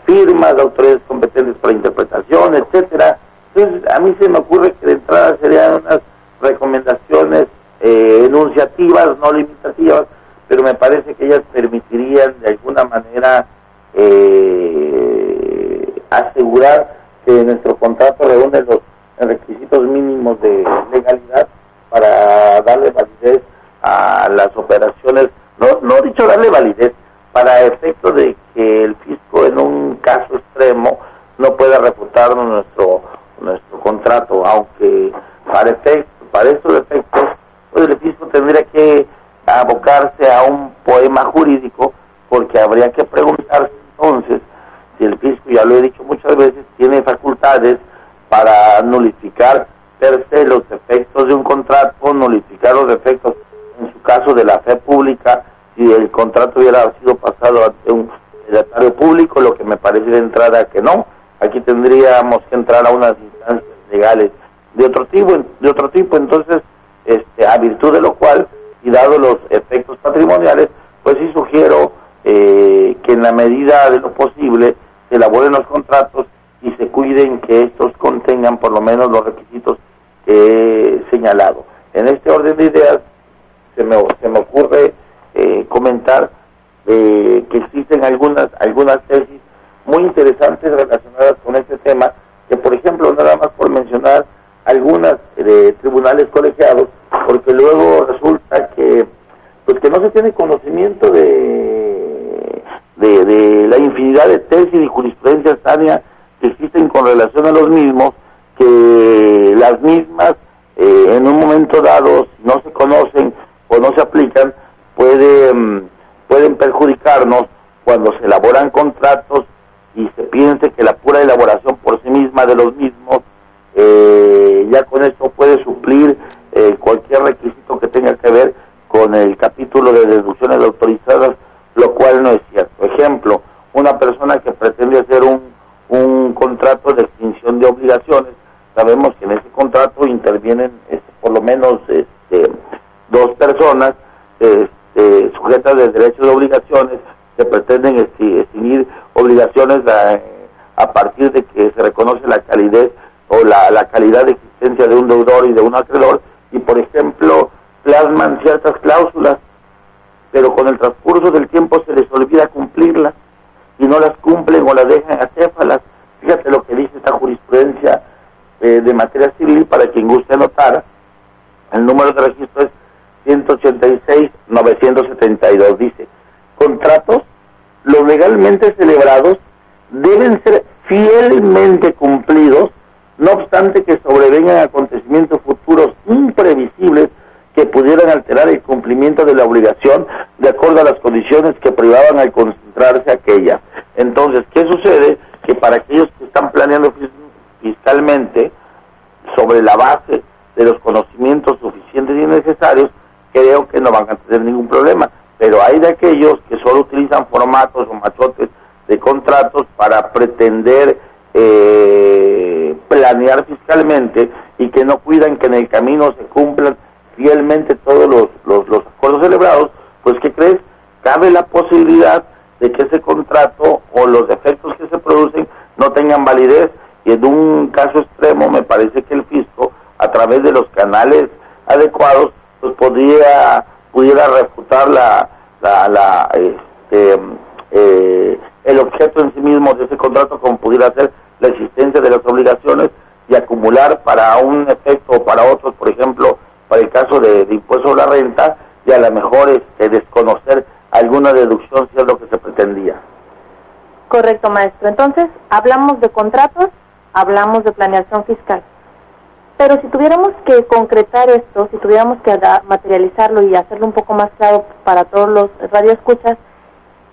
E: firmas de autoridades competentes para interpretación, etcétera. Entonces, a mí se me ocurre que de entrada serían unas recomendaciones eh, enunciativas, no limitativas, pero me parece que ellas permitirían de alguna manera eh, asegurar que nuestro contrato reúne los requisitos mínimos de legalidad para darle validez a las operaciones, no, no dicho darle validez, para efecto de que el fisco en un caso extremo no pueda refutarnos nuestro nuestro contrato, aunque para efecto, para estos efectos, pues el fisco tendría que abocarse a un poema jurídico porque habría que preguntarse entonces si el fisco, ya lo he dicho muchas veces, tiene facultades para nulificar per se los efectos de un contrato, nulificar los efectos en su caso de la fe pública, si el contrato hubiera sido pasado ante un secretario público, lo que me parece de entrada que no. Aquí tendríamos que entrar a unas instancias legales de otro tipo, de otro tipo. Entonces, este, a virtud de lo cual y dado los efectos patrimoniales, pues sí sugiero eh, que en la medida de lo posible se elaboren los contratos y se cuiden que estos contengan por lo menos los requisitos que he señalado. En este orden de ideas, se me, se me ocurre eh, comentar eh, que existen algunas, algunas tesis muy interesantes relacionadas con este tema, que por ejemplo, nada más por mencionar algunas de tribunales colegiados, porque luego resulta que pues que no se tiene conocimiento de, de, la infinidad de tesis y jurisprudencias Tania que existen con relación a los mismos, que las mismas eh, en un momento dado no se conocen o no se aplican, pueden, perjudicarnos cuando se elaboran contratos y se piense que la pura elaboración por sí misma de los mismos, eh, ya con esto puede suplir eh, cualquier requisito que tenga que ver con el capítulo de deducciones autorizadas, lo cual no es cierto. Ejemplo, una persona que pretende hacer un, un contrato de extinción de obligaciones, sabemos que en ese contrato intervienen este, por lo menos este, dos personas este, sujetas de derechos y obligaciones que pretenden extinguir obligaciones a, partir de que se reconoce la calidad o la, la calidad de existencia de un deudor y de un acreedor y por ejemplo plasman ciertas cláusulas pero con el transcurso del tiempo se les olvida cumplirlas y no las cumplen o las dejan acéfalas. Fíjate lo que dice esta jurisprudencia eh, de materia civil para quien guste anotar el número de registro es 186-972 dice, contratos, los legalmente celebrados, deben ser fielmente cumplidos, no obstante que sobrevengan acontecimientos futuros imprevisibles que pudieran alterar el cumplimiento de la obligación de acuerdo a las condiciones que privaban al concentrarse aquellas. Entonces, ¿qué sucede? Que para aquellos que están planeando fiscalmente sobre la base de los conocimientos suficientes y necesarios, creo que no van a tener ningún problema. Pero hay de aquellos que solo utilizan formatos o machotes de contratos para pretender eh, planear fiscalmente y que no cuidan que en el camino se cumplan fielmente todos los, los, acuerdos celebrados, pues ¿qué crees? Cabe la posibilidad de que ese contrato o los efectos que se producen no tengan validez y en un caso extremo me parece que el fisco a través de los canales adecuados pues podría pudiera refutar la, la, este, eh, el objeto en sí mismo de ese contrato como pudiera ser la existencia de las obligaciones y acumular para un efecto o para otros, por ejemplo, para el caso de, impuesto a la renta, y a lo mejor este, desconocer alguna deducción si es lo que se pretendía.
D: Correcto, maestro. Entonces, hablamos de contratos, hablamos de planeación fiscal. Pero si tuviéramos que concretar esto, si tuviéramos que materializarlo y hacerlo un poco más claro para todos los radioescuchas,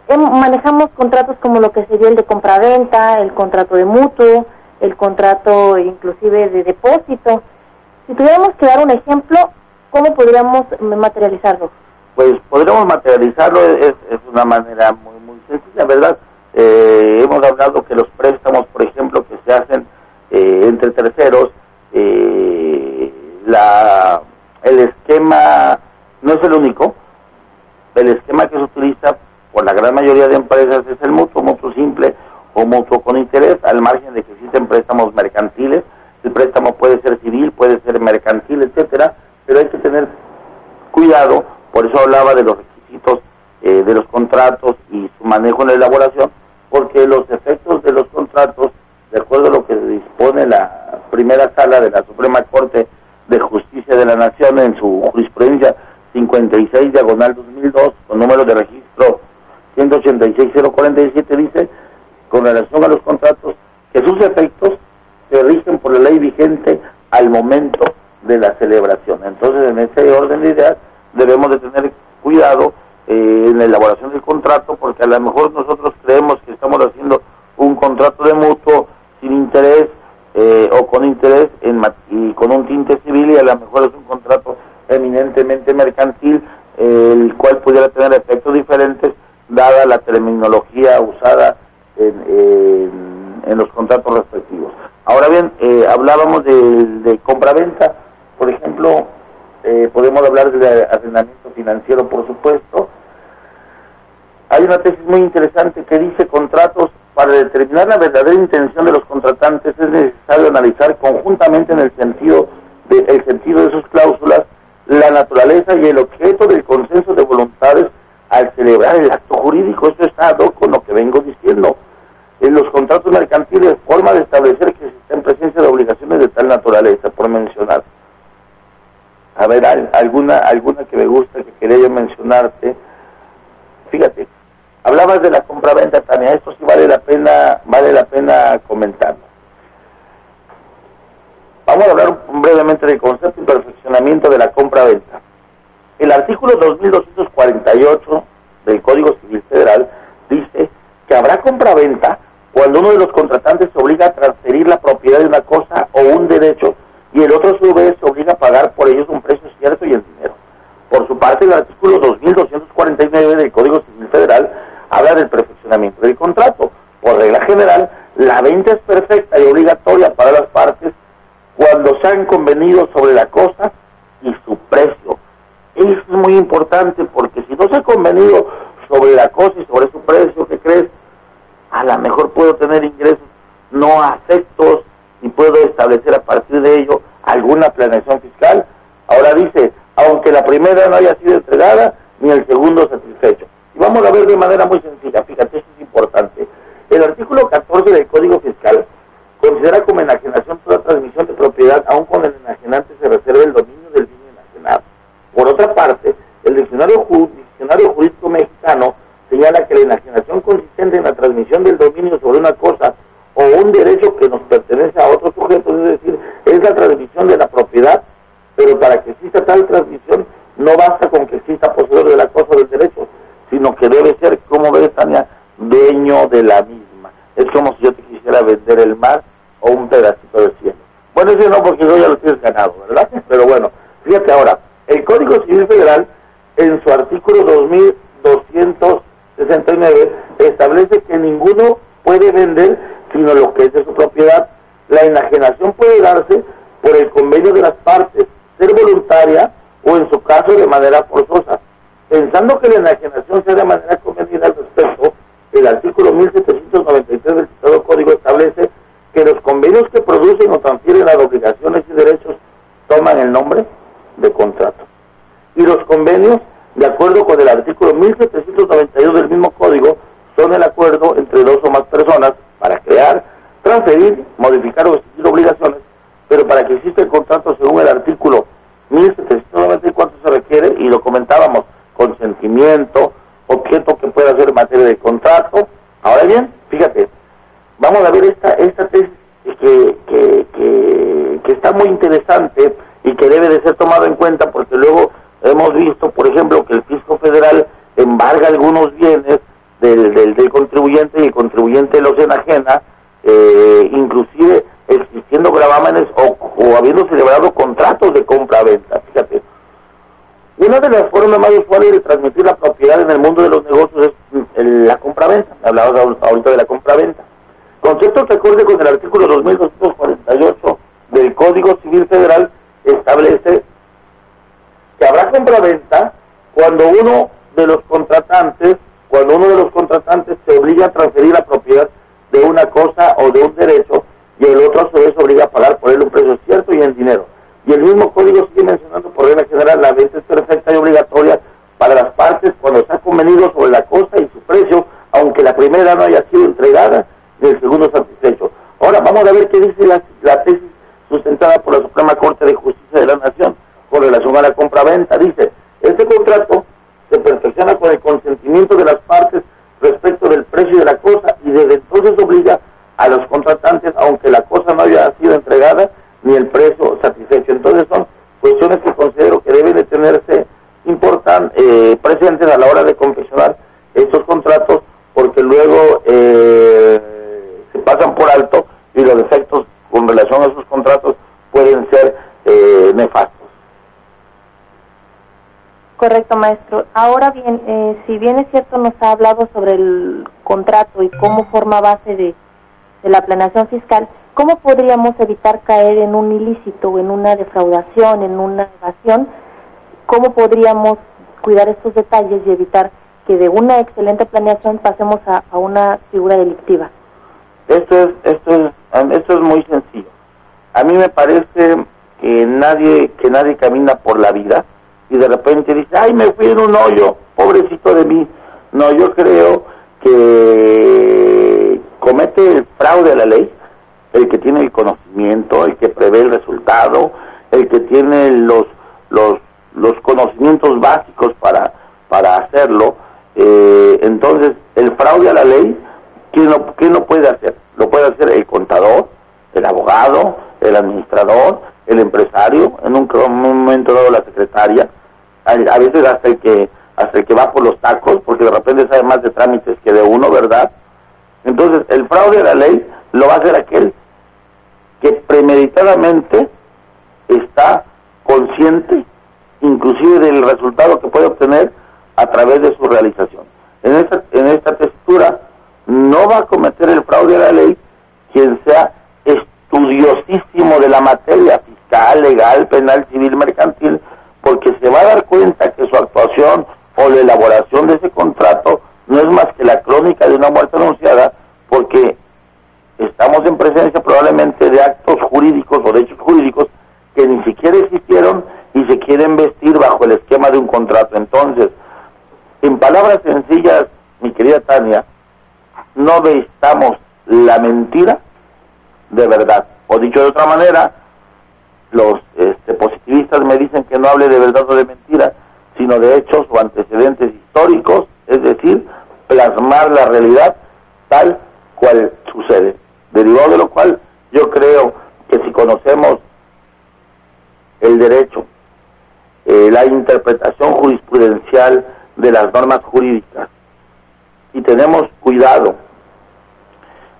D: em, manejamos contratos como lo que sería el de compraventa, el contrato de mutuo, el contrato inclusive de depósito. Si tuviéramos que dar un ejemplo, ¿cómo podríamos materializarlo?
E: Pues podríamos materializarlo, es, una manera muy, muy sencilla, ¿verdad? Eh, hemos hablado que los préstamos, por ejemplo, que se hacen eh, entre terceros, eh, la, el esquema no es el único, el esquema que se utiliza por la gran mayoría de empresas es el mutuo, mutuo simple o mutuo con interés, al margen de que existen préstamos mercantiles, el préstamo puede ser civil, puede ser mercantil, etcétera, pero hay que tener cuidado, por eso hablaba de los requisitos eh, de los contratos y su manejo en la elaboración, porque los efectos de los contratos, de acuerdo a lo que dispone la primera sala de la Suprema Corte de Justicia de la Nación en su jurisprudencia 56 diagonal 2002, con número de registro 186047, dice, con relación a los contratos, que sus efectos se rigen por la ley vigente al momento de la celebración. Entonces, en ese orden de ideas, debemos de tener cuidado eh, en la elaboración del contrato, porque a lo mejor nosotros creemos que estamos haciendo un contrato de mutuo sin interés eh, o con interés en, y con un tinte civil y a lo mejor es un contrato eminentemente mercantil, el cual pudiera tener efectos diferentes dada la terminología usada en, en, los contratos respectivos. Ahora bien, eh, hablábamos de, de compra-venta, por ejemplo, eh, podemos hablar de arrendamiento financiero, por supuesto. Hay una tesis muy interesante que dice contratos para determinar la verdadera intención de los contratantes es necesario analizar conjuntamente en el sentido de, el sentido de sus cláusulas la naturaleza y el objeto del consenso de voluntades al celebrar el acto jurídico. Esto está con lo que vengo diciendo. En los contratos mercantiles, forma de establecer que existen presencia de obligaciones de tal naturaleza, por mencionar. A ver, alguna, alguna que me gusta que quería yo mencionarte. Fíjate, hablabas de la compra-venta, Tania, esto sí vale la pena, vale la pena comentarlo. Vamos a hablar brevemente del concepto y perfeccionamiento de la compra-venta. El artículo 2248 del Código Civil Federal dice que habrá compra-venta cuando uno de los contratantes se obliga a transferir la propiedad de una cosa o un derecho y el otro a su vez se obliga a pagar por ellos un precio cierto y el dinero. Por su parte, el artículo 2249 del Código Civil Federal habla del perfeccionamiento del contrato. Por regla general, la venta es perfecta y obligatoria para las partes cuando se han convenido sobre la cosa y su precio. Eso es muy importante porque si no se ha convenido sobre la cosa y sobre su precio, ¿qué crees? A lo mejor puedo tener ingresos no afectos y puedo establecer a partir de ello alguna planeación fiscal. Ahora dice, aunque la primera no haya sido entregada, ni el segundo satisfecho. Y vamos a ver de manera muy sencilla, fíjate, esto es importante. El artículo 14 del Código Fiscal considera como enajenación toda transmisión de propiedad, aun cuando el enajenante se reserve el dominio del bien enajenado. Por otra parte, el diccionario, diccionario jurídico mexicano señala que la enajenación consistente en la transmisión del dominio sobre una cosa o un derecho que nos pertenece a otro sujeto, es decir, es la transmisión de la propiedad, pero para que exista tal transmisión no basta con que exista poseedor de la cosa del derecho, sino que debe ser, como ves, Tania, dueño de la misma. Es como si yo te quisiera vender el mar o un pedacito del cielo. Bueno, eso no, porque yo ya lo tienes ganado, ¿verdad? Pero bueno, fíjate ahora, el Código Civil Federal, en su artículo 2269, establece que ninguno puede vender sino lo que es de su propiedad. La enajenación puede darse por el convenio de las partes, ser voluntaria o en su caso de manera forzosa. Pensando que la enajenación sea de manera convenida al respecto, el artículo 1793 del citado código establece que los convenios que producen o transfieren las obligaciones y derechos toman el nombre de contrato. Y los convenios, de acuerdo con el artículo 1792 del mismo código, son el acuerdo entre dos o más personas para crear, transferir, modificar o exigir obligaciones, pero para que exista el contrato según el artículo 1794 se requiere, y lo comentábamos, consentimiento, objeto que pueda ser materia de contrato. Ahora bien, fíjate, vamos a ver esta, esta tesis que, que, que, está muy interesante y que debe de ser tomado en cuenta porque luego hemos visto, por ejemplo, que el fisco federal embarga algunos bienes del, del, contribuyente y el contribuyente los enajena, eh, inclusive existiendo gravámenes o, o habiendo celebrado contratos de compra-venta. Fíjate, una de las formas más usuales de transmitir la propiedad en el mundo de los negocios es la compra-venta. Hablaba ahorita de la compra-venta. Concepto que acorde con el artículo 2248 del Código Civil Federal establece que habrá compra-venta cuando uno de los contratantes, cuando uno de los contratantes se obliga a transferir la propiedad de una cosa o de un derecho y el otro a su vez obliga a pagar por él un precio cierto y en dinero. Y el mismo código sigue mencionando por regla general la venta es perfecta y obligatoria para las partes cuando está convenido sobre la cosa y su precio, aunque la primera no haya sido entregada ni el segundo satisfecho. Ahora vamos a ver qué dice la, la tesis sustentada por la Suprema Corte de Justicia de la Nación con relación a la compra-venta. Dice, este contrato se perfecciona con el consentimiento de las partes respecto del precio de la cosa y desde entonces obliga a los contratantes, aunque la cosa no haya sido entregada, ni el precio satisfecho. Entonces son cuestiones que considero que deben de tenerse importan, eh, presentes a la hora de confeccionar estos contratos, porque luego eh, se pasan por alto y los efectos con relación a esos contratos pueden ser eh, nefastos.
D: Correcto, maestro. Ahora bien, eh, si bien es cierto, nos ha hablado sobre el contrato y cómo forma base de, de la planeación fiscal, ¿cómo podríamos evitar caer en un ilícito, en una defraudación, en una evasión? ¿Cómo podríamos cuidar estos detalles y evitar que de una excelente planeación pasemos a, una figura delictiva?
E: Esto es, esto es, esto es muy sencillo. A mí me parece que nadie, que nadie camina por la vida y de repente dice, ay, me fui en un hoyo, pobrecito de mí. No, yo creo que comete el fraude a la ley el que tiene el conocimiento, el que prevé el resultado, el que tiene los, los, los conocimientos básicos para, para hacerlo. Eh, entonces, el fraude a la ley, ¿quién lo, ¿quién lo puede hacer? Lo puede hacer el contador, el abogado, el administrador, el empresario, en un, momento dado la secretaria, a, veces hasta el que hasta el que va por los tacos, porque de repente sabe más de trámites que de uno, ¿verdad? Entonces, el fraude a la ley lo va a hacer aquel que premeditadamente está consciente inclusive del resultado que puede obtener a través de su realización. En esta, en esta textura no va a cometer el fraude a la ley quien sea estudiosísimo de la materia fiscal, legal, penal, civil, mercantil, porque se va a dar cuenta que su actuación o la elaboración de ese contrato no es más que la crónica de una muerte anunciada, porque estamos en presencia probablemente de actos jurídicos o de hechos jurídicos que ni siquiera existieron y se quieren vestir bajo el esquema de un contrato. Entonces, en palabras sencillas, mi querida Tania, no vestamos la mentira de verdad. O dicho de otra manera, los este, positivistas me dicen que no hable de verdad o de mentira, sino de hechos o antecedentes históricos, es decir, plasmar la realidad tal cual sucede. Derivado de lo cual yo creo que si conocemos el derecho eh, la interpretación jurisprudencial de las normas jurídicas y tenemos cuidado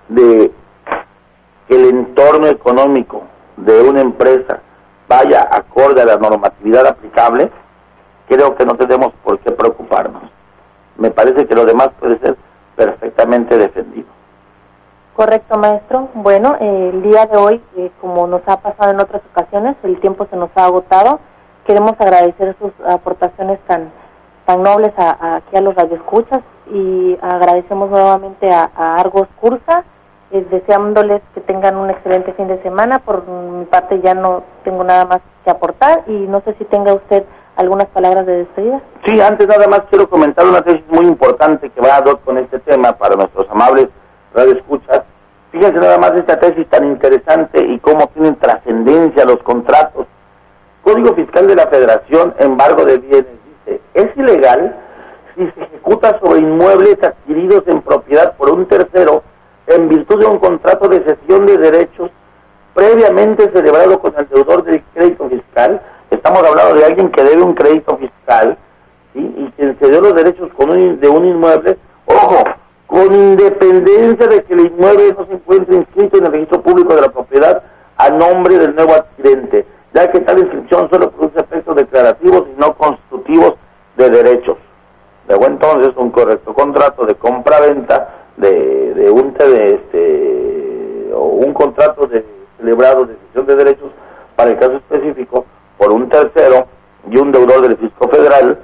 E: de que el entorno económico de una empresa vaya acorde a la normatividad aplicable, creo que no tenemos por qué preocuparnos. Me parece que lo demás puede ser perfectamente defendido.
D: Correcto, maestro. Bueno, el día de hoy, eh, como nos ha pasado en otras ocasiones, el tiempo se nos ha agotado. Queremos agradecer sus aportaciones tan tan nobles a, aquí a los radioescuchas y agradecemos nuevamente a, Argos Cursa, eh, deseándoles que tengan un excelente fin de semana. Por mi parte ya no tengo nada más que aportar y no sé si tenga usted algunas palabras de despedida.
E: Sí, antes nada más quiero comentar una tesis muy importante que va a dar con este tema para nuestros amables radioescuchas. Fíjense nada más esta tesis tan interesante y cómo tienen trascendencia los contratos. Código Fiscal de la Federación, embargo de bienes es ilegal si se ejecuta sobre inmuebles adquiridos en propiedad por un tercero en virtud de un contrato de cesión de derechos previamente celebrado con el deudor del crédito fiscal. Estamos hablando de alguien que debe un crédito fiscal y quien cedió los derechos con de un inmueble, ojo, con independencia de que el inmueble no se encuentre inscrito en el registro público de la propiedad a nombre del nuevo adquirente ya que tal inscripción solo produce efectos declarativos y no constitutivos de derechos. Luego entonces un correcto contrato de compra-venta de, de un de este o un contrato de celebrado de decisión de derechos para el caso específico por un tercero y un deudor del fisco federal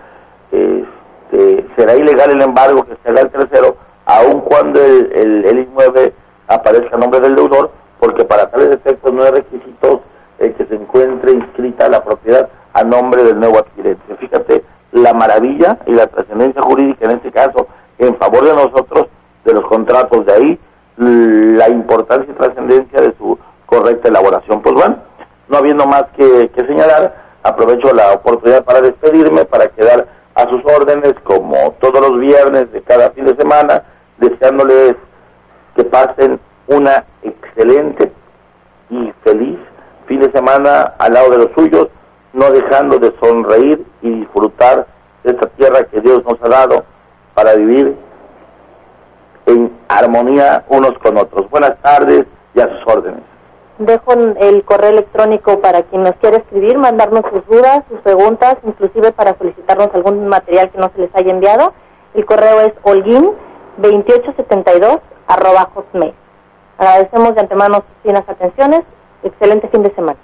E: este, será ilegal el embargo que se haga el tercero aun cuando el, el, el inmueble aparezca a nombre del deudor porque para tales efectos no hay requisitos el que se encuentre inscrita la propiedad a nombre del nuevo adquirente. Fíjate la maravilla y la trascendencia jurídica en este caso en favor de nosotros de los contratos de ahí, la importancia y trascendencia de su correcta elaboración. Pues bueno, no habiendo más que, que señalar, aprovecho la oportunidad para despedirme, para quedar a sus órdenes como todos los viernes de cada fin de semana, deseándoles que pasen una excelente y feliz fin de semana al lado de los suyos, no dejando de sonreír y disfrutar de esta tierra que Dios nos ha dado para vivir en armonía unos con otros. Buenas tardes y a sus órdenes.
D: Dejo el correo electrónico para quien nos quiera escribir, mandarnos sus dudas, sus preguntas, inclusive para solicitarnos algún material que no se les haya enviado. El correo es holguín2872 arroba hotmail. Agradecemos de antemano sus finas atenciones Excelente fin de semana.